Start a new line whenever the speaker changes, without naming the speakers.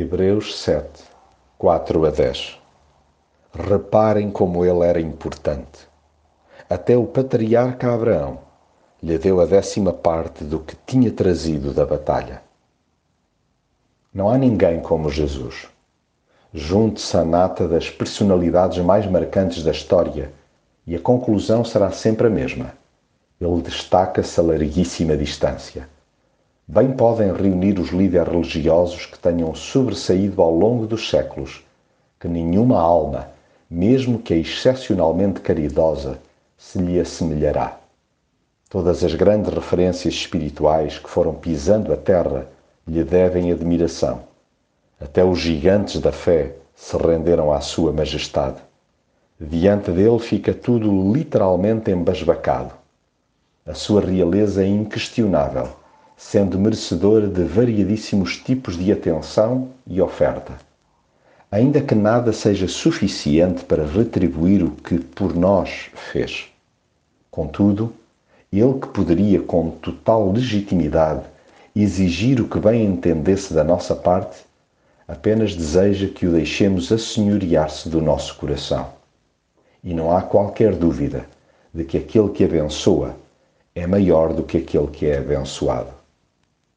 Hebreus 7, 4 a 10 Reparem como ele era importante. Até o patriarca Abraão lhe deu a décima parte do que tinha trazido da batalha. Não há ninguém como Jesus. Junte-se à nata das personalidades mais marcantes da história e a conclusão será sempre a mesma. Ele destaca-se a larguíssima distância. Bem podem reunir os líderes religiosos que tenham sobressaído ao longo dos séculos, que nenhuma alma, mesmo que excepcionalmente caridosa, se lhe assemelhará. Todas as grandes referências espirituais que foram pisando a terra lhe devem admiração. Até os gigantes da fé se renderam à sua majestade. Diante dele fica tudo literalmente embasbacado. A sua realeza é inquestionável, sendo merecedora de variadíssimos tipos de atenção e oferta. Ainda que nada seja suficiente para retribuir o que por nós fez. Contudo, ele que poderia com total legitimidade exigir o que bem entendesse da nossa parte, apenas deseja que o deixemos assenhorear-se do nosso coração. E não há qualquer dúvida de que aquele que abençoa é maior do que aquele que é abençoado.